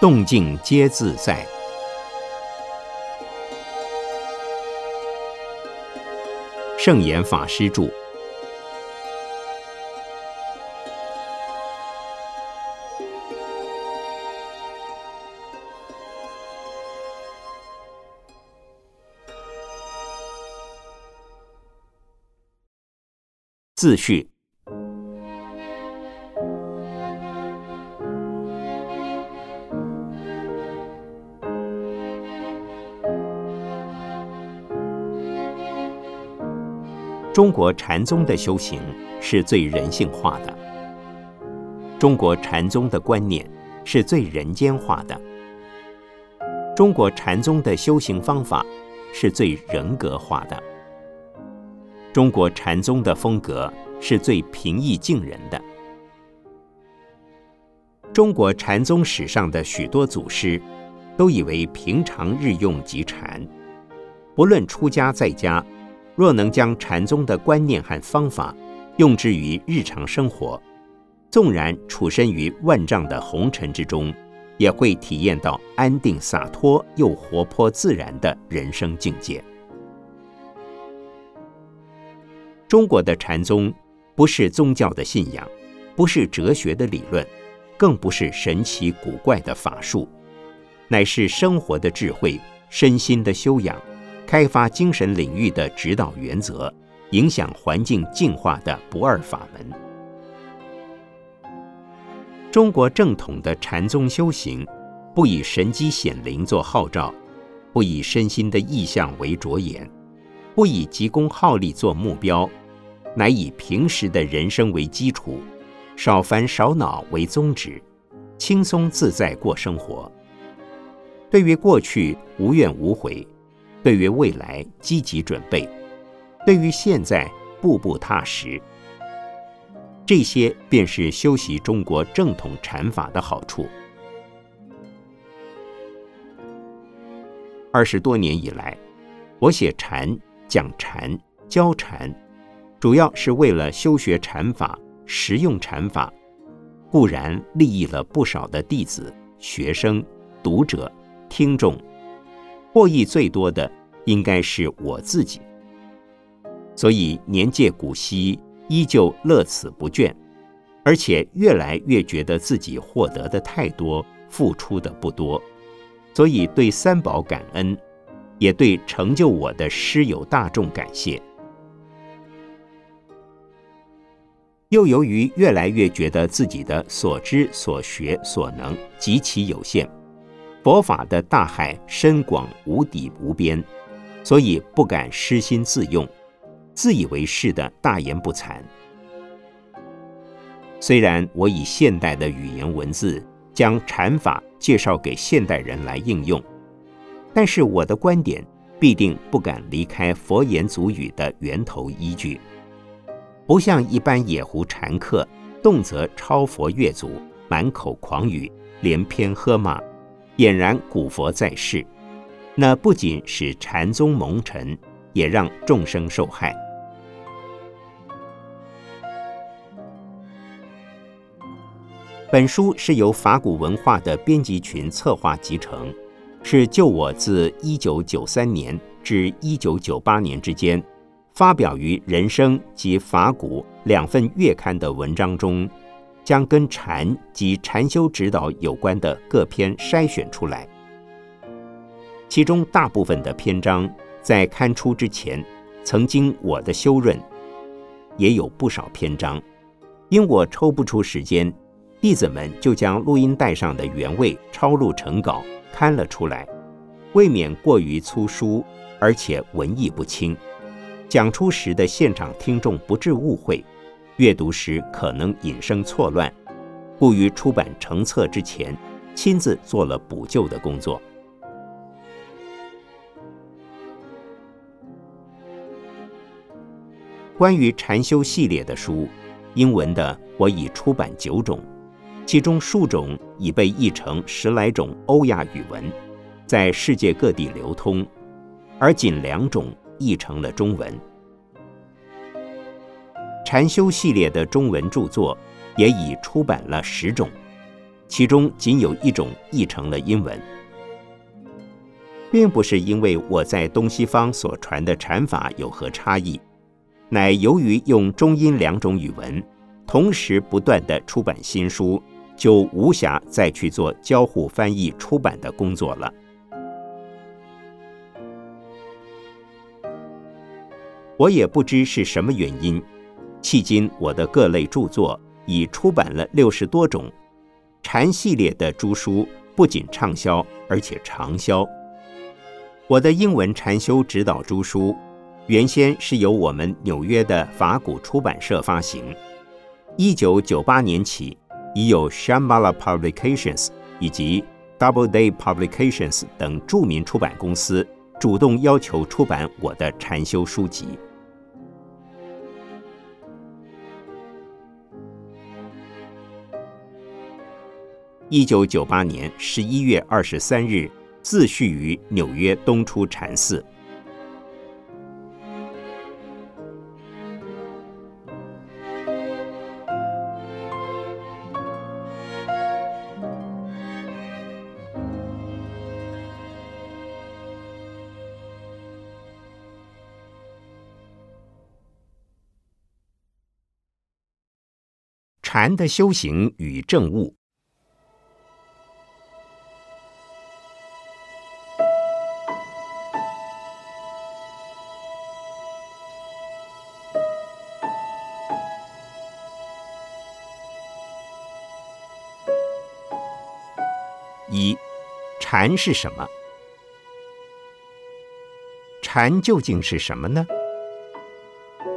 动静皆自在。圣严法师著。自序。中国禅宗的修行是最人性化的，中国禅宗的观念是最人间化的，中国禅宗的修行方法是最人格化的，中国禅宗的风格是最平易近人的。中国禅宗史上的许多祖师都以为平常日用即禅，不论出家在家。若能将禅宗的观念和方法用之于日常生活，纵然处身于万丈的红尘之中，也会体验到安定洒脱又活泼自然的人生境界。中国的禅宗不是宗教的信仰，不是哲学的理论，更不是神奇古怪的法术，乃是生活的智慧、身心的修养。开发精神领域的指导原则，影响环境进化的不二法门。中国正统的禅宗修行，不以神机显灵做号召，不以身心的意象为着眼，不以急功好利做目标，乃以平时的人生为基础，少烦少恼为宗旨，轻松自在过生活。对于过去无怨无悔。对于未来积极准备，对于现在步步踏实，这些便是修习中国正统禅法的好处。二十多年以来，我写禅、讲禅、教禅，主要是为了修学禅法、实用禅法，固然利益了不少的弟子、学生、读者、听众。获益最多的应该是我自己，所以年届古稀，依旧乐此不倦，而且越来越觉得自己获得的太多，付出的不多，所以对三宝感恩，也对成就我的师友大众感谢。又由于越来越觉得自己的所知所学所能极其有限。佛法的大海深广无底无边，所以不敢失心自用，自以为是的大言不惭。虽然我以现代的语言文字将禅法介绍给现代人来应用，但是我的观点必定不敢离开佛言祖语的源头依据，不像一般野狐禅客，动辄抄佛越祖，满口狂语，连篇喝骂。俨然古佛在世，那不仅使禅宗蒙尘，也让众生受害。本书是由法古文化的编辑群策划集成，是就我自一九九三年至一九九八年之间发表于《人生》及《法古》两份月刊的文章中。将跟禅及禅修指导有关的各篇筛选出来，其中大部分的篇章在刊出之前曾经我的修润，也有不少篇章，因我抽不出时间，弟子们就将录音带上的原味抄录成稿刊了出来，未免过于粗疏，而且文意不清，讲出时的现场听众不致误会。阅读时可能引生错乱，故于出版成册之前，亲自做了补救的工作。关于禅修系列的书，英文的我已出版九种，其中数种已被译成十来种欧亚语文，在世界各地流通，而仅两种译成了中文。禅修系列的中文著作也已出版了十种，其中仅有一种译成了英文，并不是因为我在东西方所传的禅法有何差异，乃由于用中英两种语文同时不断的出版新书，就无暇再去做交互翻译出版的工作了。我也不知是什么原因，迄今我的各类著作已出版了六十多种禅系列的诸书，不仅畅销，而且长销。我的英文禅修指导诸书，原先是由我们纽约的法古出版社发行，一九九八年起，已有 Shambhala Publications 以及 Doubleday Publications 等著名出版公司主动要求出版我的禅修书籍。一九九八年十一月二十三日，自序于纽约东出禅寺。禅的修行与正悟。禅是什么？禅究竟是什么呢？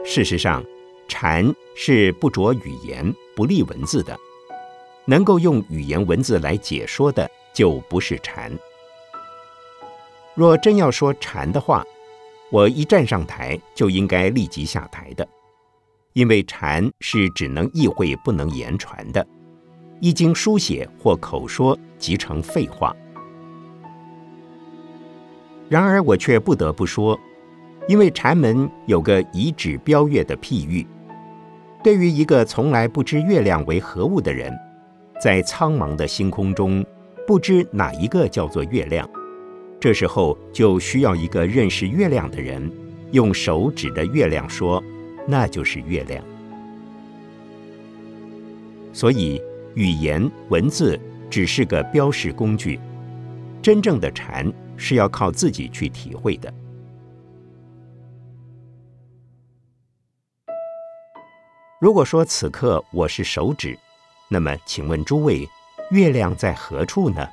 事实上，禅是不着语言、不立文字的，能够用语言文字来解说的，就不是禅。若真要说禅的话，我一站上台就应该立即下台的，因为禅是只能意会不能言传的。一经书写或口说，即成废话。然而我却不得不说，因为禅门有个以指标月的譬喻，对于一个从来不知月亮为何物的人，在苍茫的星空中，不知哪一个叫做月亮，这时候就需要一个认识月亮的人，用手指着月亮说：“那就是月亮。”所以。语言文字只是个标识工具，真正的禅是要靠自己去体会的。如果说此刻我是手指，那么请问诸位，月亮在何处呢？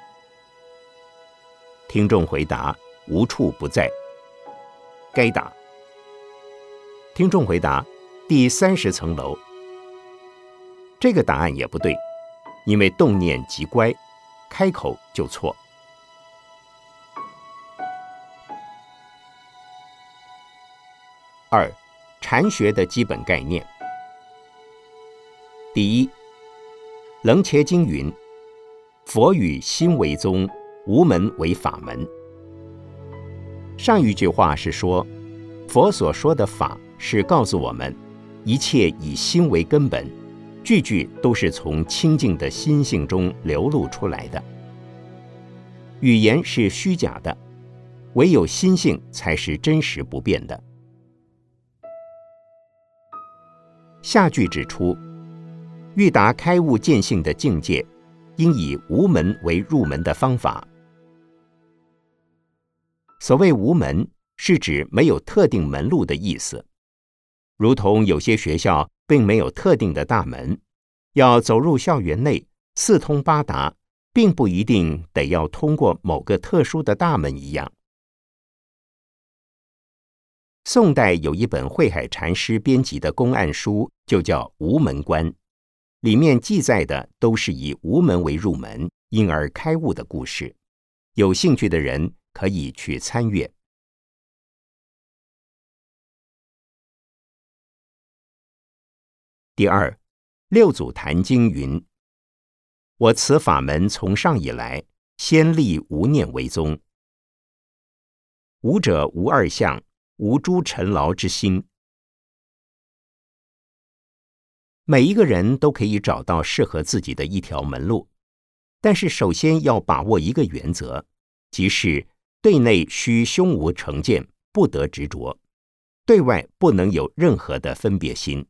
听众回答：无处不在。该打。听众回答：第三十层楼。这个答案也不对。因为动念即乖，开口就错。二，禅学的基本概念。第一，《楞伽经》云：“佛语心为宗，无门为法门。”上一句话是说，佛所说的法是告诉我们，一切以心为根本。句句都是从清净的心性中流露出来的，语言是虚假的，唯有心性才是真实不变的。下句指出，欲达开悟见性的境界，应以无门为入门的方法。所谓无门，是指没有特定门路的意思，如同有些学校。并没有特定的大门，要走入校园内四通八达，并不一定得要通过某个特殊的大门一样。宋代有一本慧海禅师编辑的公案书，就叫《无门关》，里面记载的都是以无门为入门，因而开悟的故事。有兴趣的人可以去参阅。第二，《六祖坛经》云：“我此法门从上以来，先立无念为宗。无者无二相，无诸尘劳之心。每一个人都可以找到适合自己的一条门路，但是首先要把握一个原则，即是对内需胸无成见，不得执着；对外不能有任何的分别心。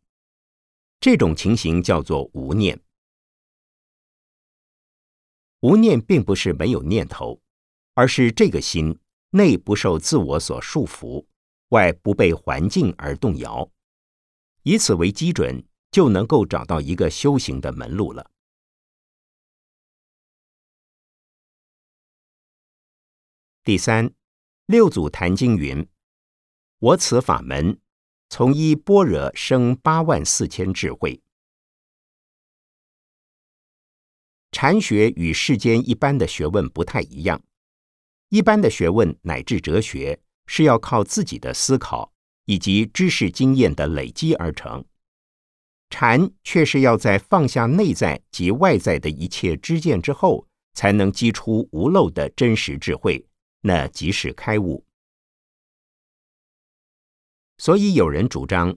这种情形叫做无念。无念并不是没有念头，而是这个心内不受自我所束缚，外不被环境而动摇。以此为基准，就能够找到一个修行的门路了。第三，六祖坛经云：“我此法门，从一般若生八万四千智慧。”禅学与世间一般的学问不太一样，一般的学问乃至哲学是要靠自己的思考以及知识经验的累积而成，禅却是要在放下内在及外在的一切知见之后，才能激出无漏的真实智慧，那即是开悟。所以有人主张，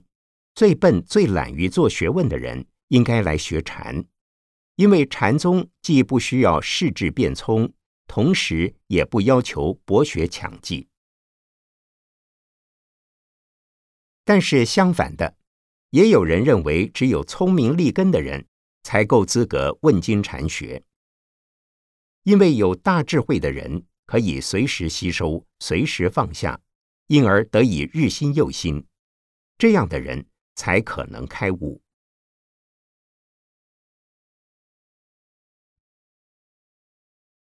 最笨、最懒于做学问的人，应该来学禅。因为禅宗既不需要世智变聪，同时也不要求博学强记。但是相反的，也有人认为只有聪明立根的人才够资格问经禅学。因为有大智慧的人可以随时吸收、随时放下，因而得以日新又新。这样的人才可能开悟。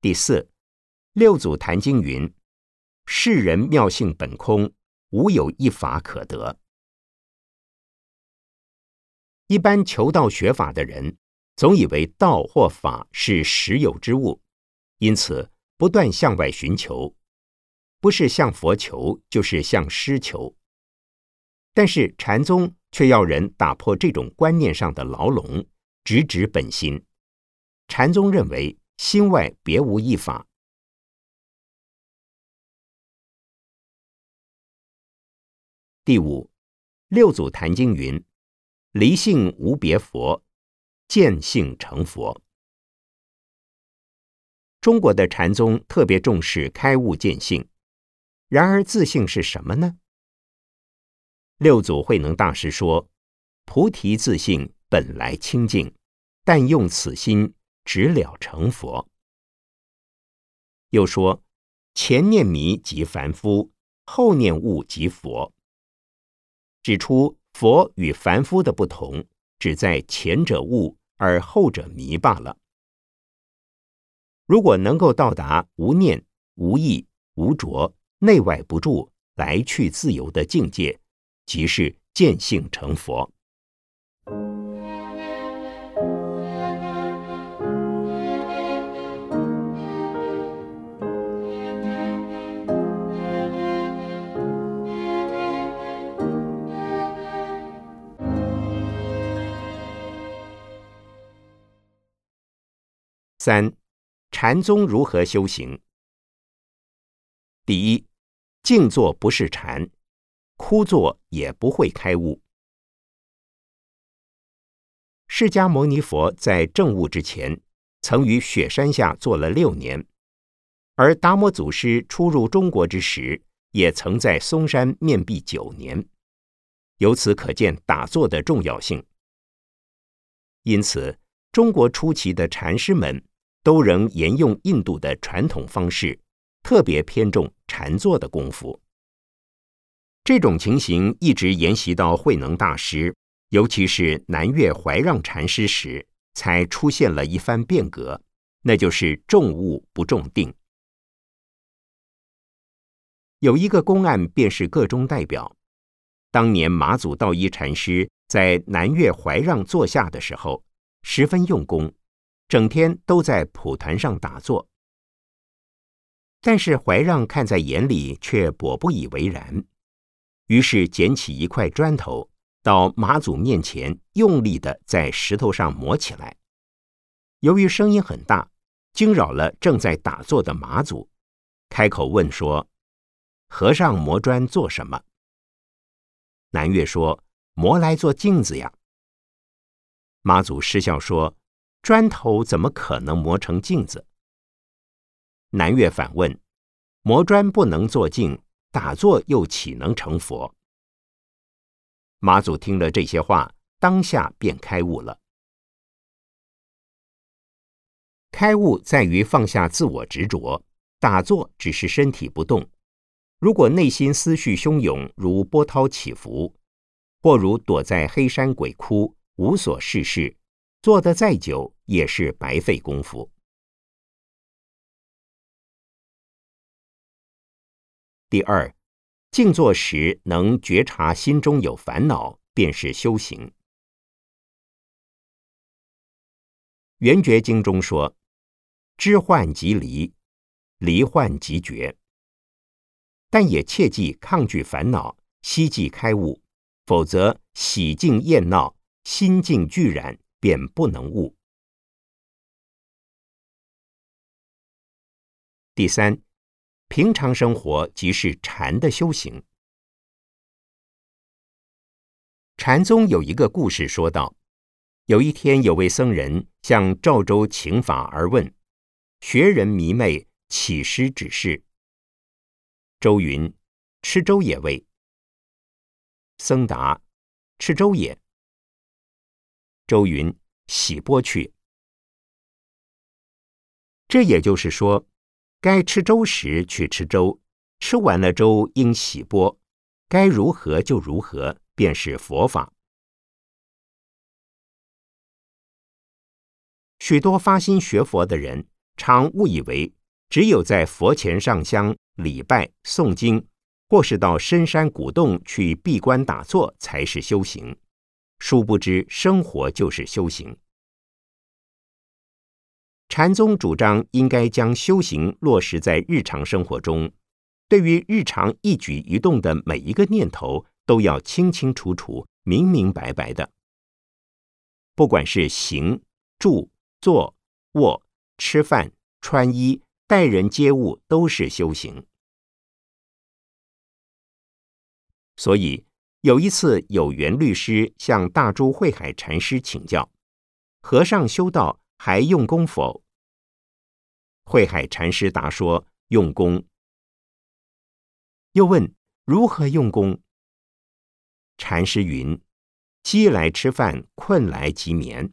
第四，六祖坛经云：“世人妙性本空，无有一法可得。”一般求道学法的人，总以为道或法是实有之物，因此不断向外寻求，不是向佛求，就是向师求。但是禅宗却要人打破这种观念上的牢笼，直指本心。禅宗认为。心外别无一法。第五，六祖坛经云：“离性无别佛，见性成佛。”中国的禅宗特别重视开悟见性，然而自性是什么呢？六祖慧能大师说：“菩提自性本来清净，但用此心。”直了成佛。又说，前念迷即凡夫，后念悟即佛。指出佛与凡夫的不同，只在前者悟而后者迷罢了。如果能够到达无念、无意、无着、内外不住、来去自由的境界，即是见性成佛。三，禅宗如何修行？第一，静坐不是禅，枯坐也不会开悟。释迦牟尼佛在证悟之前，曾于雪山下坐了六年，而达摩祖师初入中国之时，也曾在嵩山面壁九年。由此可见打坐的重要性。因此，中国初期的禅师们。都仍沿用印度的传统方式，特别偏重禅坐的功夫。这种情形一直沿袭到慧能大师，尤其是南岳怀让禅师时，才出现了一番变革，那就是重物不重定。有一个公案，便是个中代表。当年马祖道一禅师在南岳怀让坐下的时候，十分用功。整天都在蒲团上打坐，但是怀让看在眼里，却颇不以为然。于是捡起一块砖头，到马祖面前，用力的在石头上磨起来。由于声音很大，惊扰了正在打坐的马祖，开口问说：“和尚磨砖做什么？”南岳说：“磨来做镜子呀。”马祖失笑说。砖头怎么可能磨成镜子？南岳反问：磨砖不能做镜，打坐又岂能成佛？马祖听了这些话，当下便开悟了。开悟在于放下自我执着，打坐只是身体不动。如果内心思绪汹涌，如波涛起伏，或如躲在黑山鬼窟，无所事事，坐得再久也是白费功夫。第二，静坐时能觉察心中有烦恼，便是修行。圆觉经中说。知患即离，离患即绝。但也切忌抗拒烦恼，希冀开悟，否则喜静厌闹，心境俱染，便不能悟。第三，平常生活即是禅的修行。禅宗有一个故事说道：有一天，有位僧人向赵州请法而问。学人迷昧，起师指示。周云：“吃粥也未。”僧答：“吃粥也。”周云：“洗钵去。”这也就是说，该吃粥时去吃粥，吃完了粥应洗钵，该如何就如何，便是佛法。许多发心学佛的人。常误以为只有在佛前上香、礼拜、诵经，或是到深山古洞去闭关打坐才是修行。殊不知，生活就是修行。禅宗主张应该将修行落实在日常生活中，对于日常一举一动的每一个念头，都要清清楚楚、明明白白的。不管是行、住、坐、卧。吃饭、穿衣、待人接物都是修行。所以有一次，有缘律师向大珠慧海禅师请教：“和尚修道还用功否？”慧海禅师答说：“用功。”又问：“如何用功？”禅师云：“饥来吃饭，困来即眠。”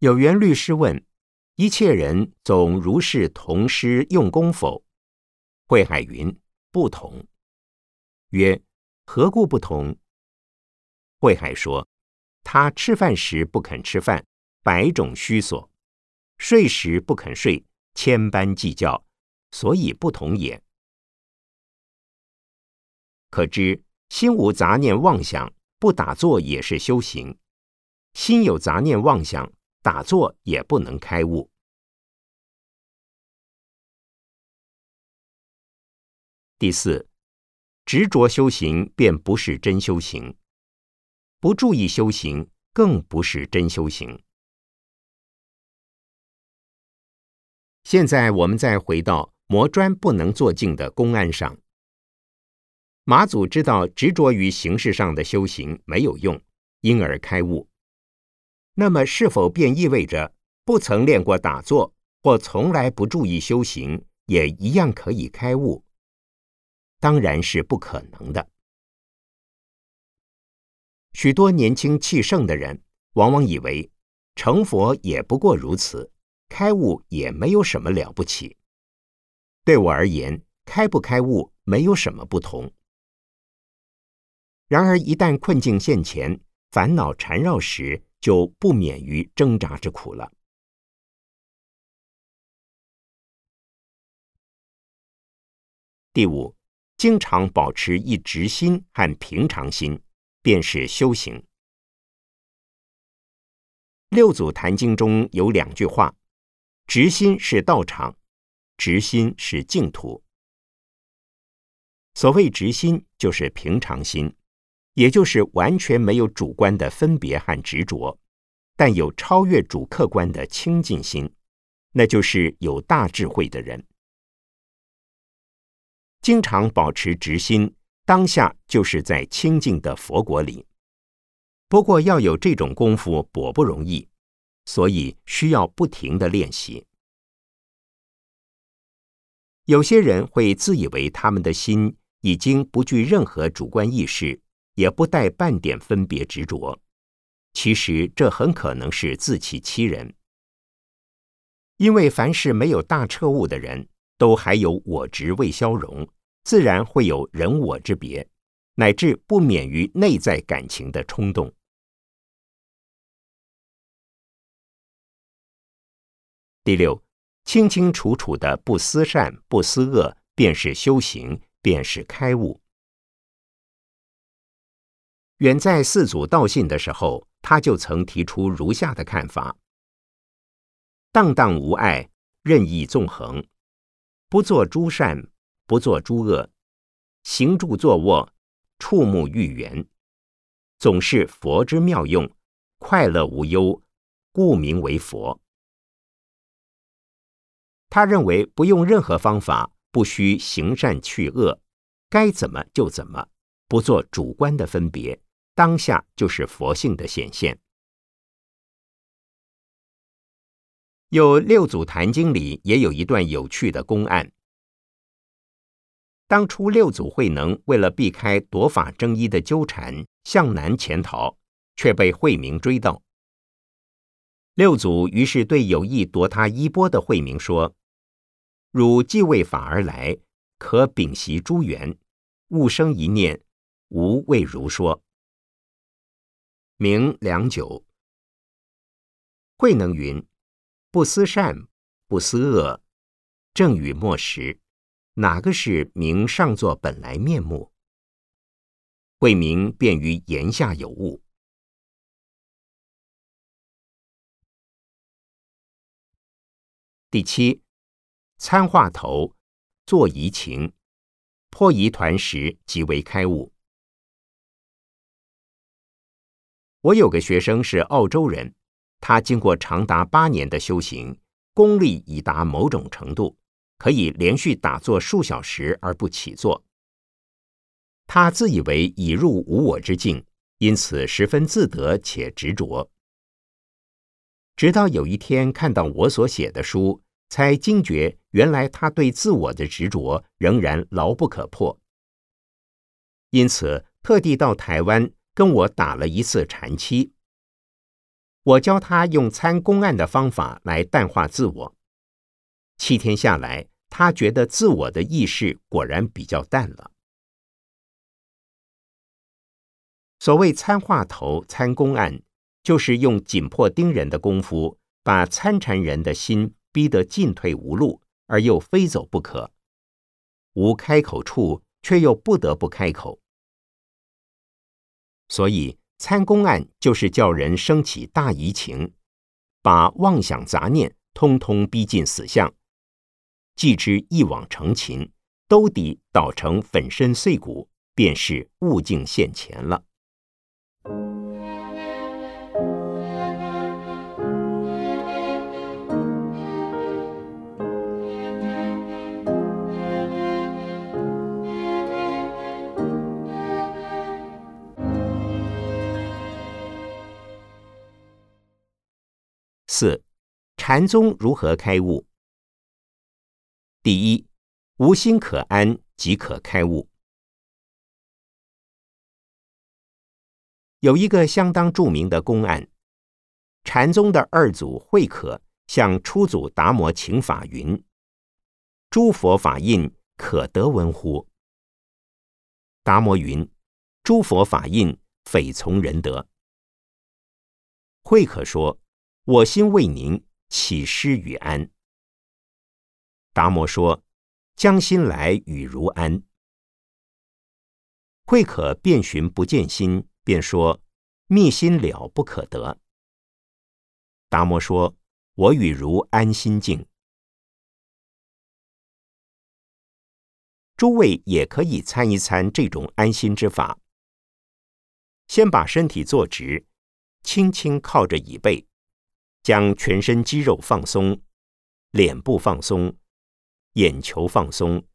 有缘律师问：“一切人总如是同师用功否？”慧海云：“不同。”曰：“何故不同？”慧海说：“他吃饭时不肯吃饭，百种虚索；睡时不肯睡，千般计较，所以不同也。可知心无杂念妄想，不打坐也是修行；心有杂念妄想。”打坐也不能开悟。第四，执着修行便不是真修行，不注意修行更不是真修行。现在我们再回到磨砖不能做镜的公案上，马祖知道执着于形式上的修行没有用，因而开悟。那么，是否便意味着不曾练过打坐，或从来不注意修行，也一样可以开悟？当然是不可能的。许多年轻气盛的人，往往以为成佛也不过如此，开悟也没有什么了不起。对我而言，开不开悟没有什么不同。然而，一旦困境现前，烦恼缠绕时，就不免于挣扎之苦了。第五，经常保持一直心和平常心，便是修行。六祖坛经中有两句话：“直心是道场，直心是净土。”所谓直心，就是平常心。也就是完全没有主观的分别和执着，但有超越主客观的清净心，那就是有大智慧的人。经常保持直心，当下就是在清净的佛国里。不过要有这种功夫，薄不容易，所以需要不停的练习。有些人会自以为他们的心已经不具任何主观意识，也不带半点分别执着。其实这很可能是自欺欺人，因为凡是没有大彻悟的人，都还有我执未消融，自然会有人我之别，乃至不免于内在感情的冲动。第六，清清楚楚的不思善不思恶，便是修行，便是开悟。远在四祖道信的时候，他就曾提出如下的看法：荡荡无碍，任意纵横，不做诸善，不做诸恶，行住坐卧，触目欲缘，总是佛之妙用，快乐无忧，故名为佛。他认为不用任何方法，不需行善去恶，该怎么就怎么，不做主观的分别，当下就是佛性的显现。有六祖坛经里也有一段有趣的公案。当初六祖慧能为了避开夺法争一的纠缠，向南潜逃，却被慧明追到。六祖于是对有意夺他衣钵的慧明说。汝既为法而来，可屏息诸缘，勿生一念，无谓如说。明良久，慧能云：“不思善，不思恶，正与末时，哪个是明上座本来面目？”慧明便于言下有悟。第七。参话头，做移情，破疑团时即为开悟。我有个学生是澳洲人，他经过长达八年的修行，功力已达某种程度，可以连续打坐数小时而不起坐。他自以为已入无我之境，因此十分自得且执着。直到有一天看到我所写的书。才惊觉，原来他对自我的执着仍然牢不可破。因此，特地到台湾跟我打了一次禅期。我教他用参公案的方法来淡化自我。七天下来，他觉得自我的意识果然比较淡了。所谓参话头、参公案，就是用紧迫盯人的功夫，把参禅人的心。逼得进退无路，而又非走不可，无开口处，却又不得不开口。所以参公案就是叫人升起大疑情，把妄想杂念通通逼进死相，既知一往成擒，兜底捣成粉身碎骨，便是物境现前了。四，禅宗如何开悟？第一，无心可安，即可开悟。有一个相当著名的公案，禅宗的二祖慧可向初祖达摩请法云：“诸佛法印可得闻乎？”达摩云：“诸佛法印匪从人得。”慧可说。我心为宁，岂失与安？达摩说：“将心来与如安。”慧可遍寻不见心，便说：“密心了不可得。”达摩说：“我与如安心境。”诸位也可以参一参这种安心之法。先把身体坐直，轻轻靠着椅背。将全身肌肉放松，脸部放松，眼球放松，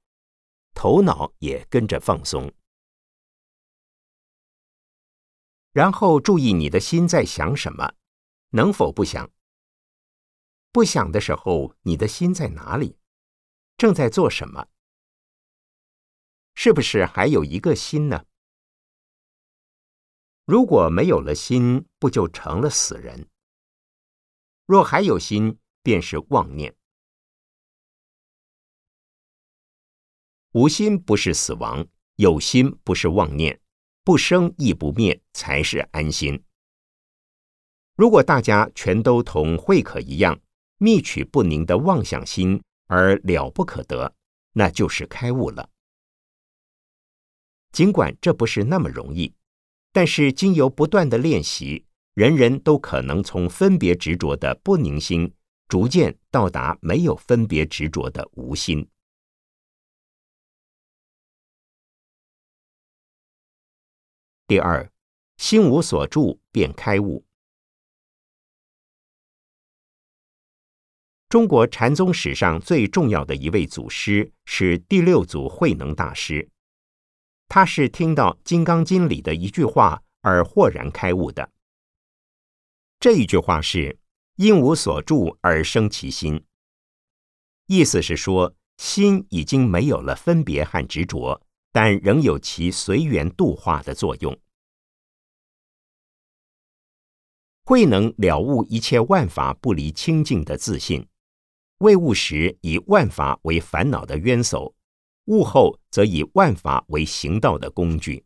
头脑也跟着放松。然后注意你的心在想什么，能否不想？不想的时候，你的心在哪里？正在做什么？是不是还有一个心呢？如果没有了心，不就成了死人？若还有心，便是妄念。无心不是死亡，有心不是妄念，不生亦不灭，才是安心。如果大家全都同慧可一样，觅取不宁的妄想心而了不可得，那就是开悟了。尽管这不是那么容易，但是经由不断的练习，人人都可能从分别执着的不宁心，逐渐到达没有分别执着的无心。第二，心无所住便开悟。中国禅宗史上最重要的一位祖师是第六祖慧能大师，他是听到《金刚经》里的一句话而豁然开悟的。这一句话是“因无所住而生其心”，意思是说，心已经没有了分别和执着，但仍有其随缘度化的作用。慧能了悟一切万法不离清净的自信。未悟时以万法为烦恼的冤首，悟后则以万法为行道的工具。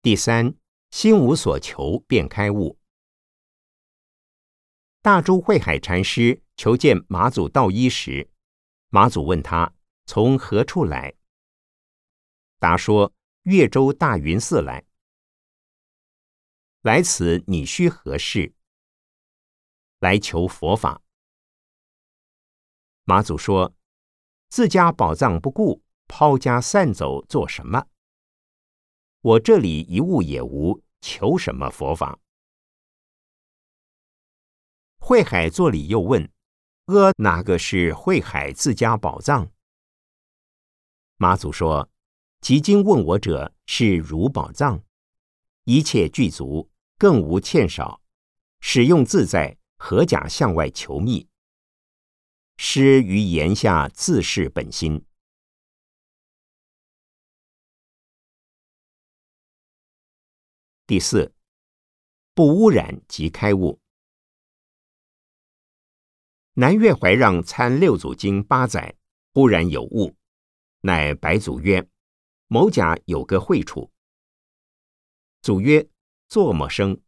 第三，心无所求便开悟。大珠慧海禅师求见马祖道一时，马祖问他从何处来，答说越州大云寺来。来此你需何事？来求佛法。马祖说：“自家宝藏不顾，抛家散走做什么？我这里一物也无，求什么佛法？”慧海作礼又问：“阿哪个是慧海自家宝藏？”马祖说：“即今问我者是如宝藏。”一切具足，更无欠少，使用自在，何假向外求觅？施于言下，自是本心。第四，不污染即开悟。南岳怀让参六祖经八载，忽然有悟，乃白祖曰：“某甲有个会处。”祖曰：“作么生？”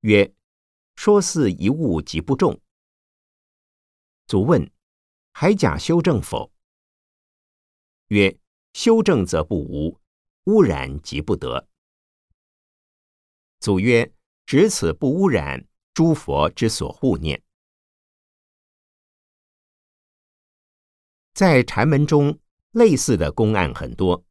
曰：“说似一物即不中。”祖问：“还假修正否？”曰：“修正则不无，污染即不得。”祖曰：“只此不污染，诸佛之所护念。”在禅门中，类似的公案很多。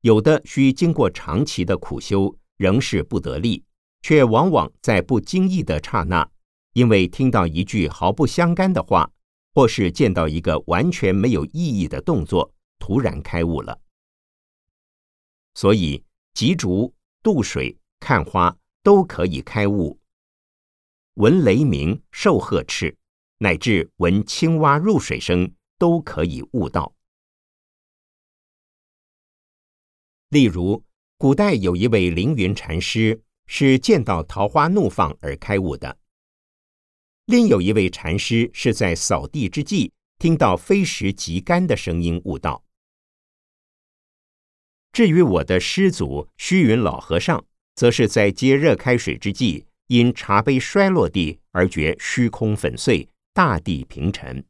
有的需经过长期的苦修，仍是不得力，却往往在不经意的刹那，因为听到一句毫不相干的话，或是见到一个完全没有意义的动作，突然开悟了。所以，汲竹、渡水、看花都可以开悟；闻雷鸣、受鹤斥，乃至闻青蛙入水声，都可以悟道。例如，古代有一位凌云禅师，是见到桃花怒放而开悟的；另有一位禅师是在扫地之际，听到飞石即干的声音悟道。至于我的师祖虚云老和尚，则是在接热开水之际，因茶杯摔落地而觉虚空粉碎，大地平沉。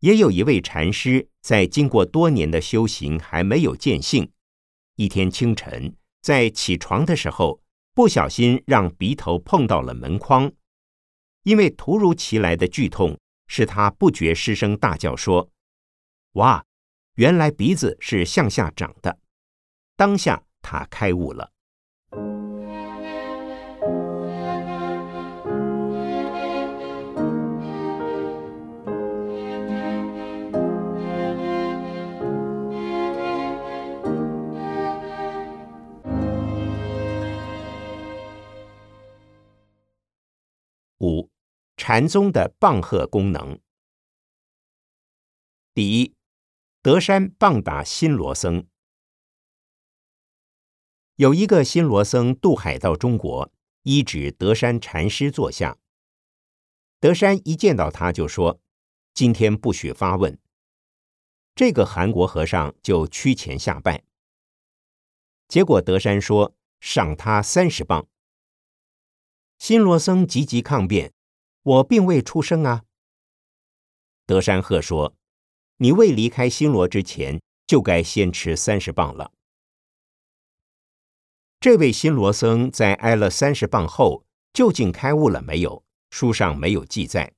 也有一位禅师，在经过多年的修行还没有见性。一天清晨，在起床的时候，不小心让鼻头碰到了门框，因为突如其来的剧痛，使他不觉失声大叫说：“哇，原来鼻子是向下长的！”当下他开悟了。五禅宗的棒喝功能。第一德山棒打新罗僧。有一个新罗僧渡海到中国，依止德山禅师坐下。德山一见到他就说：“今天不许发问。”这个韩国和尚就屈前下拜。结果德山说：“赏他三十磅。”新罗僧急急抗辩：“我并未出生啊！”德山鹤说：“你未离开新罗之前，就该先吃三十磅了。”这位新罗僧在挨了三十磅后，究竟开悟了没有？书上没有记载。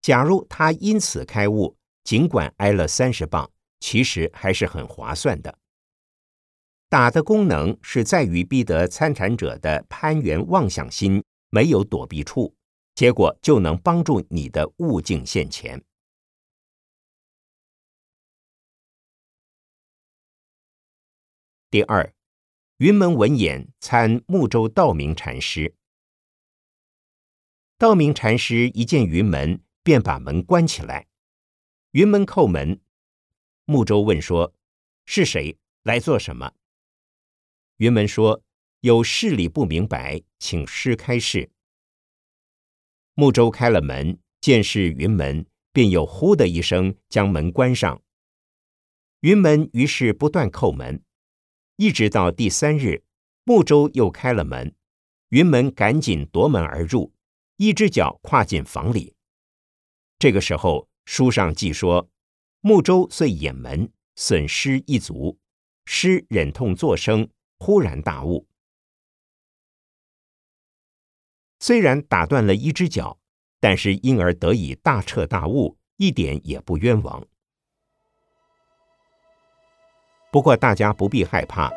假如他因此开悟，尽管挨了三十磅，其实还是很划算的。打的功能是在于逼得参禅者的攀缘妄想心没有躲避处，结果就能帮助你的悟境现前。第二。云门文演参木州道明禅师，道明禅师一见云门，便把门关起来。云门叩门，木州问说：“是谁来做什么？”云门说：“有事理不明白，请师开示。”木州开了门，见是云门，便又呼的一声将门关上。云门于是不断叩门。一直到第三日，木舟又开了门，云门赶紧夺门而入，一只脚跨进房里。这个时候，书上记说，木舟遂掩门，损失一足，师忍痛作声，忽然大悟。虽然打断了一只脚，但是因而得以大彻大悟，一点也不冤枉。不过，大家不必害怕，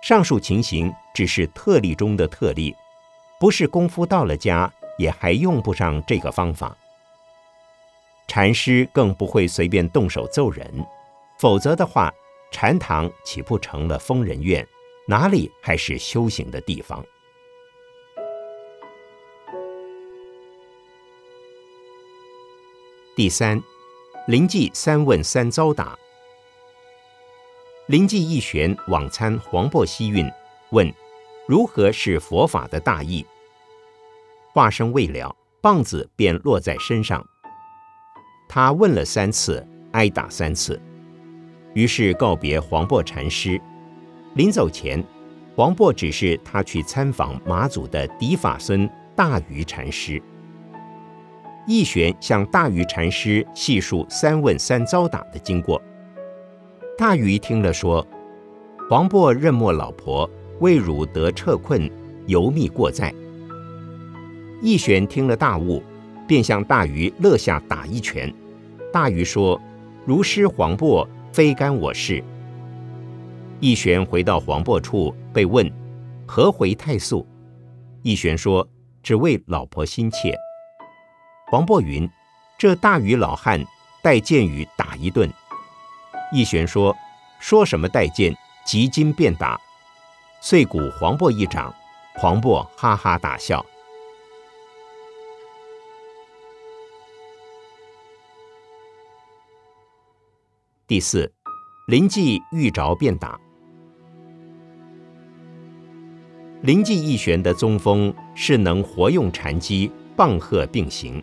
上述情形只是特例中的特例，不是功夫到了家也还用不上这个方法。禅师更不会随便动手揍人，否则的话，禅堂岂不成了疯人院？哪里还是修行的地方？第三，灵济三问三遭打。灵济一玄往参黄檗西运，问如何是佛法的大义。话声未了，棒子便落在身上。他问了三次，挨打三次，于是告别黄檗禅师。临走前，黄檗指示他去参访马祖的嫡法孙大愚禅师。义玄向大愚禅师细述三问三遭打的经过。大禹听了说：“黄渤认没老婆，为汝得撤困，犹密过在。”义玄听了大悟，便向大禹勒下打一拳。大禹说：“如失黄渤，非干我事。”义玄回到黄渤处，被问：“何回太素？”义玄说：“只为老婆心切。”黄渤云：“这大禹老汉待见禹打一顿。”义玄说：“说什么带剑，即今便打。”遂鼓黄渤一掌，黄渤哈哈大笑。第四，灵济遇着便打。灵济一玄的宗风是能活用禅机，棒喝并行。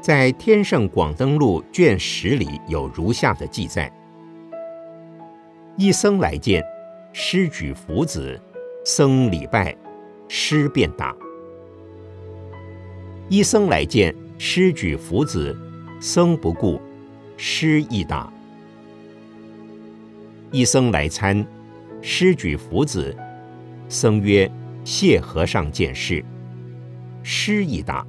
在《天圣广登录》卷十里有如下的记载：一僧来见，师举福子，僧礼拜，师便打。一僧来见，师举福子，僧不顾，师亦打。一僧来参，师举福子，僧曰：“谢和尚见事。”师亦打。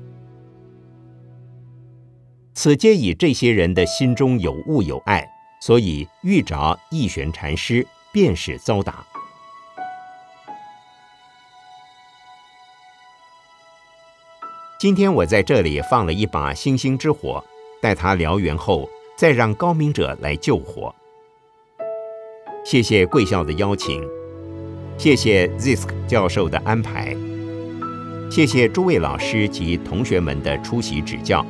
此皆以这些人的心中有物有爱，所以遇着义玄禅师，便是遭打。今天我在这里放了一把星星之火，待它燎原后，再让高明者来救火。谢谢贵校的邀请，谢谢 Zisk 教授的安排。谢谢诸位老师及同学们的出席指教，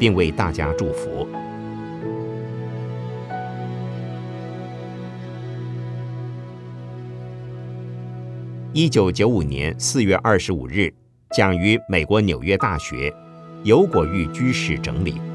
并为大家祝福。一九九五年四月二十五日，讲于美国纽约大学，由果玉居士整理。